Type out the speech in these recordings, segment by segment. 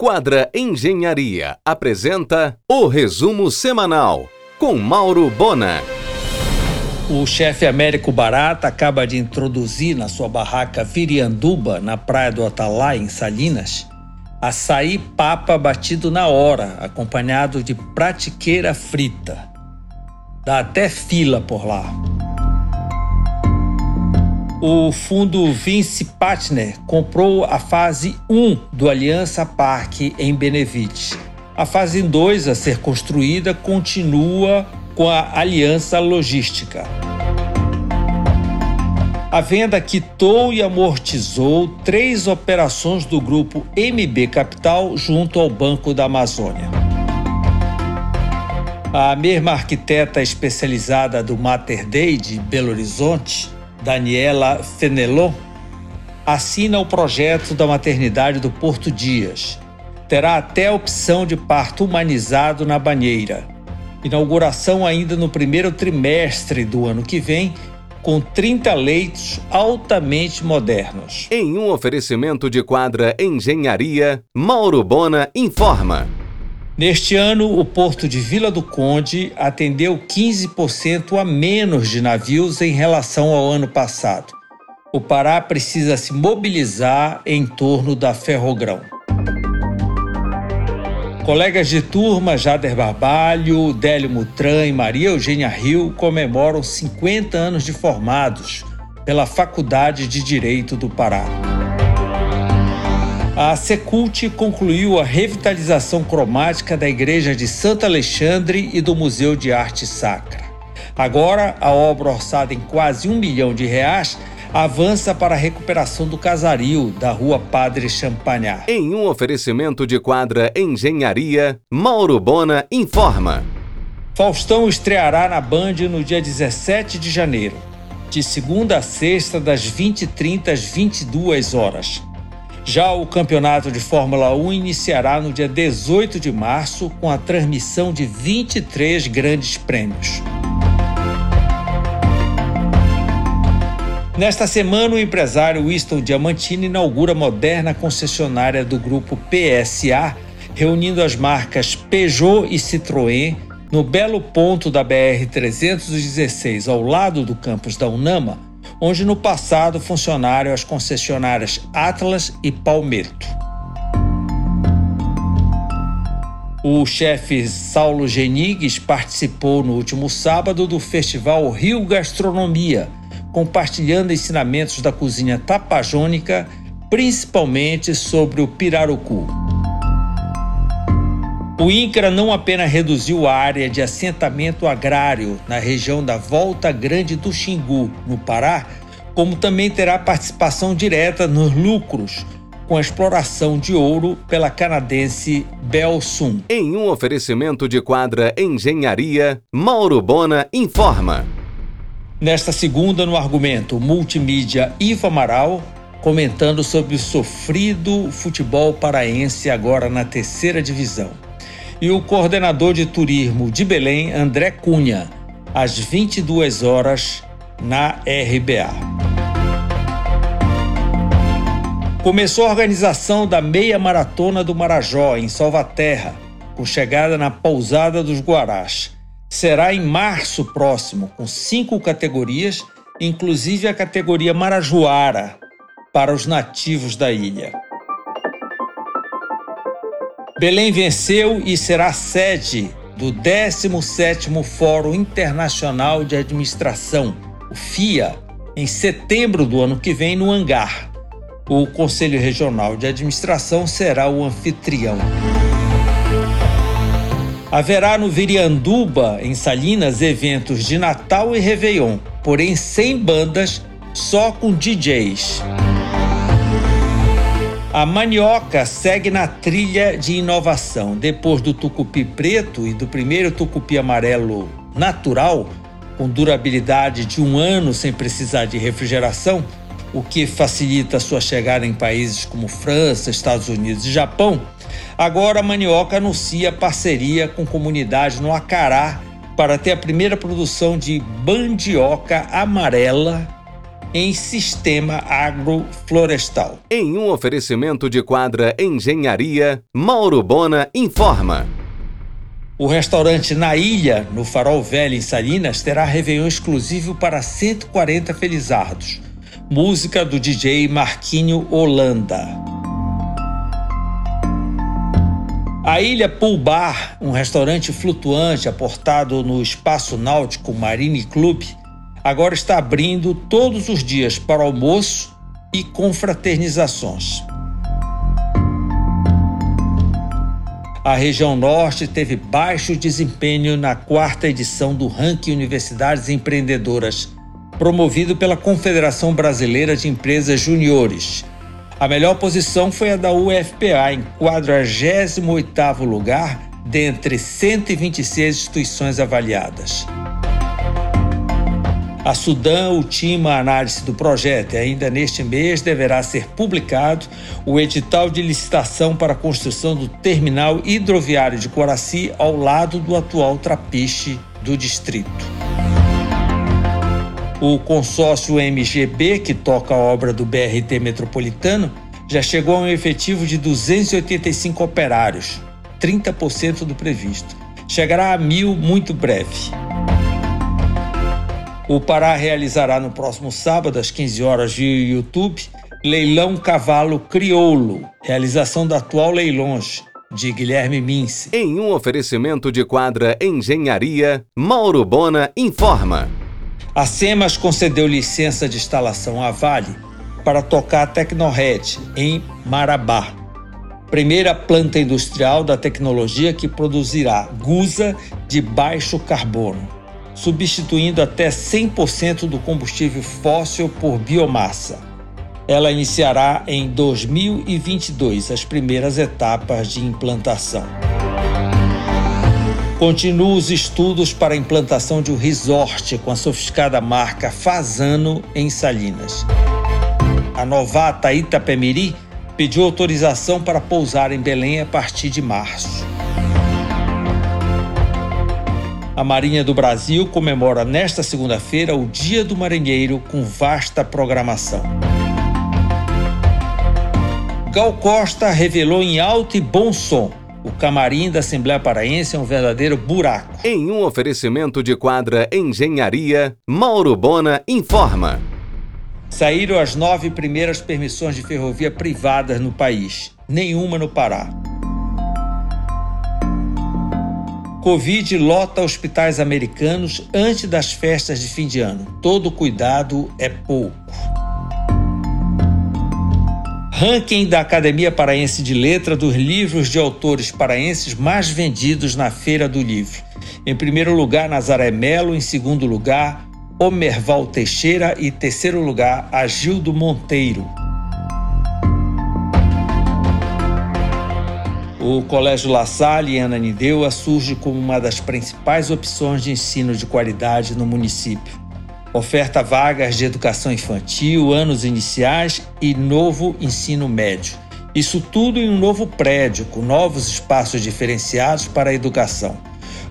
Quadra Engenharia apresenta o resumo semanal com Mauro Bona. O chefe Américo Barata acaba de introduzir na sua barraca Virianduba, na praia do Atalai, em Salinas, açaí papa batido na hora, acompanhado de pratiqueira frita. Dá até fila por lá. O fundo Vince Partner comprou a fase 1 do Aliança Parque em Benevite. A fase 2 a ser construída continua com a Aliança Logística. A venda quitou e amortizou três operações do grupo MB Capital junto ao Banco da Amazônia. A mesma arquiteta especializada do Mater Dei de Belo Horizonte Daniela Fenelon, assina o projeto da maternidade do Porto Dias. Terá até a opção de parto humanizado na banheira. Inauguração ainda no primeiro trimestre do ano que vem, com 30 leitos altamente modernos. Em um oferecimento de quadra Engenharia, Mauro Bona informa. Neste ano, o porto de Vila do Conde atendeu 15% a menos de navios em relação ao ano passado. O Pará precisa se mobilizar em torno da Ferrogrão. Colegas de turma Jader Barbalho, Délio Mutran e Maria Eugênia Rio comemoram 50 anos de formados pela Faculdade de Direito do Pará. A Secult concluiu a revitalização cromática da Igreja de Santo Alexandre e do Museu de Arte Sacra. Agora, a obra orçada em quase um milhão de reais avança para a recuperação do casario da Rua Padre Champagnat. Em um oferecimento de quadra Engenharia, Mauro Bona informa. Faustão estreará na Band no dia 17 de janeiro, de segunda a sexta, das 20h30 às 22 horas. Já o campeonato de Fórmula 1 iniciará no dia 18 de março com a transmissão de 23 grandes prêmios. Nesta semana, o empresário Winston Diamantini inaugura a moderna concessionária do grupo PSA, reunindo as marcas Peugeot e Citroën no belo ponto da BR-316, ao lado do campus da Unama, onde no passado funcionaram as concessionárias Atlas e Palmetto. O chefe Saulo Genigues participou no último sábado do Festival Rio Gastronomia, compartilhando ensinamentos da cozinha tapajônica, principalmente sobre o pirarucu. O INCRA não apenas reduziu a área de assentamento agrário na região da Volta Grande do Xingu, no Pará, como também terá participação direta nos lucros com a exploração de ouro pela canadense Belsum. Em um oferecimento de quadra Engenharia, Mauro Bona informa. Nesta segunda, no argumento multimídia Ivo Amaral, comentando sobre o sofrido futebol paraense agora na terceira divisão e o coordenador de turismo de Belém, André Cunha, às 22 horas na RBA. Começou a organização da Meia Maratona do Marajó, em Salvaterra, com chegada na Pousada dos Guarás. Será em março próximo, com cinco categorias, inclusive a categoria Marajoara, para os nativos da ilha. Belém venceu e será sede do 17º Fórum Internacional de Administração, o FIA, em setembro do ano que vem no Hangar. O Conselho Regional de Administração será o anfitrião. Haverá no Virianduba, em Salinas, eventos de Natal e Réveillon, porém sem bandas, só com DJs. A manioca segue na trilha de inovação. Depois do tucupi preto e do primeiro tucupi amarelo natural, com durabilidade de um ano sem precisar de refrigeração, o que facilita sua chegada em países como França, Estados Unidos e Japão, agora a Manioca anuncia parceria com comunidade no Acará para ter a primeira produção de bandioca amarela em sistema agroflorestal. Em um oferecimento de quadra Engenharia, Mauro Bona informa. O restaurante Na Ilha, no Farol Velho, em Salinas, terá Réveillon exclusivo para 140 felizardos. Música do DJ Marquinho Holanda. A Ilha Pool Bar, um restaurante flutuante aportado no espaço náutico Marine Club, agora está abrindo todos os dias para almoço e confraternizações. A região norte teve baixo desempenho na quarta edição do Ranking Universidades Empreendedoras, promovido pela Confederação Brasileira de Empresas Juniores. A melhor posição foi a da UFPA, em 48º lugar dentre 126 instituições avaliadas. A Sudã ultima a análise do projeto e ainda neste mês deverá ser publicado o edital de licitação para a construção do terminal hidroviário de Coraci ao lado do atual trapiche do distrito. O consórcio MGB, que toca a obra do BRT metropolitano, já chegou a um efetivo de 285 operários, 30% do previsto. Chegará a mil muito breve. O Pará realizará no próximo sábado, às 15 horas, via YouTube, Leilão Cavalo Crioulo, realização da atual Leilões, de Guilherme Mince. Em um oferecimento de quadra Engenharia, Mauro Bona informa. A SEMAS concedeu licença de instalação à Vale para tocar a Tecnored em Marabá, primeira planta industrial da tecnologia que produzirá gusa de baixo carbono substituindo até 100% do combustível fóssil por biomassa. Ela iniciará em 2022 as primeiras etapas de implantação. Continuam os estudos para a implantação de um resort com a sofisticada marca Fazano em Salinas. A novata Itapemiri pediu autorização para pousar em Belém a partir de março. A Marinha do Brasil comemora nesta segunda-feira o Dia do Marinheiro com vasta programação. Gal Costa revelou em alto e bom som o camarim da Assembleia Paraense é um verdadeiro buraco. Em um oferecimento de quadra Engenharia, Mauro Bona informa. Saíram as nove primeiras permissões de ferrovia privadas no país, nenhuma no Pará. Covid lota hospitais americanos antes das festas de fim de ano. Todo cuidado é pouco. Ranking da Academia Paraense de Letra dos livros de autores paraenses mais vendidos na Feira do Livro. Em primeiro lugar, Nazaré Melo. Em segundo lugar, Omerval Teixeira. E terceiro lugar, Agildo Monteiro. O Colégio La Salle em Ananindeua surge como uma das principais opções de ensino de qualidade no município. Oferta vagas de educação infantil, anos iniciais e novo ensino médio. Isso tudo em um novo prédio, com novos espaços diferenciados para a educação,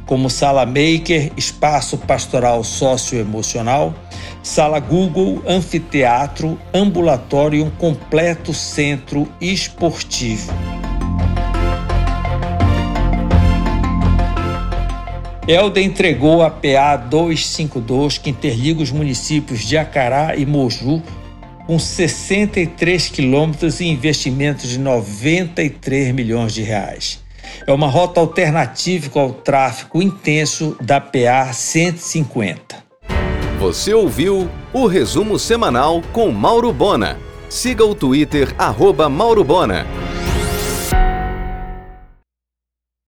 como sala maker, espaço pastoral socioemocional, sala Google, anfiteatro, ambulatório e um completo centro esportivo. Elda entregou a PA 252 que interliga os municípios de Acará e Moju com 63 quilômetros e investimentos de 93 milhões de reais. É uma rota alternativa ao tráfego intenso da PA 150. Você ouviu o resumo semanal com Mauro Bona. Siga o Twitter arroba Mauro Bona.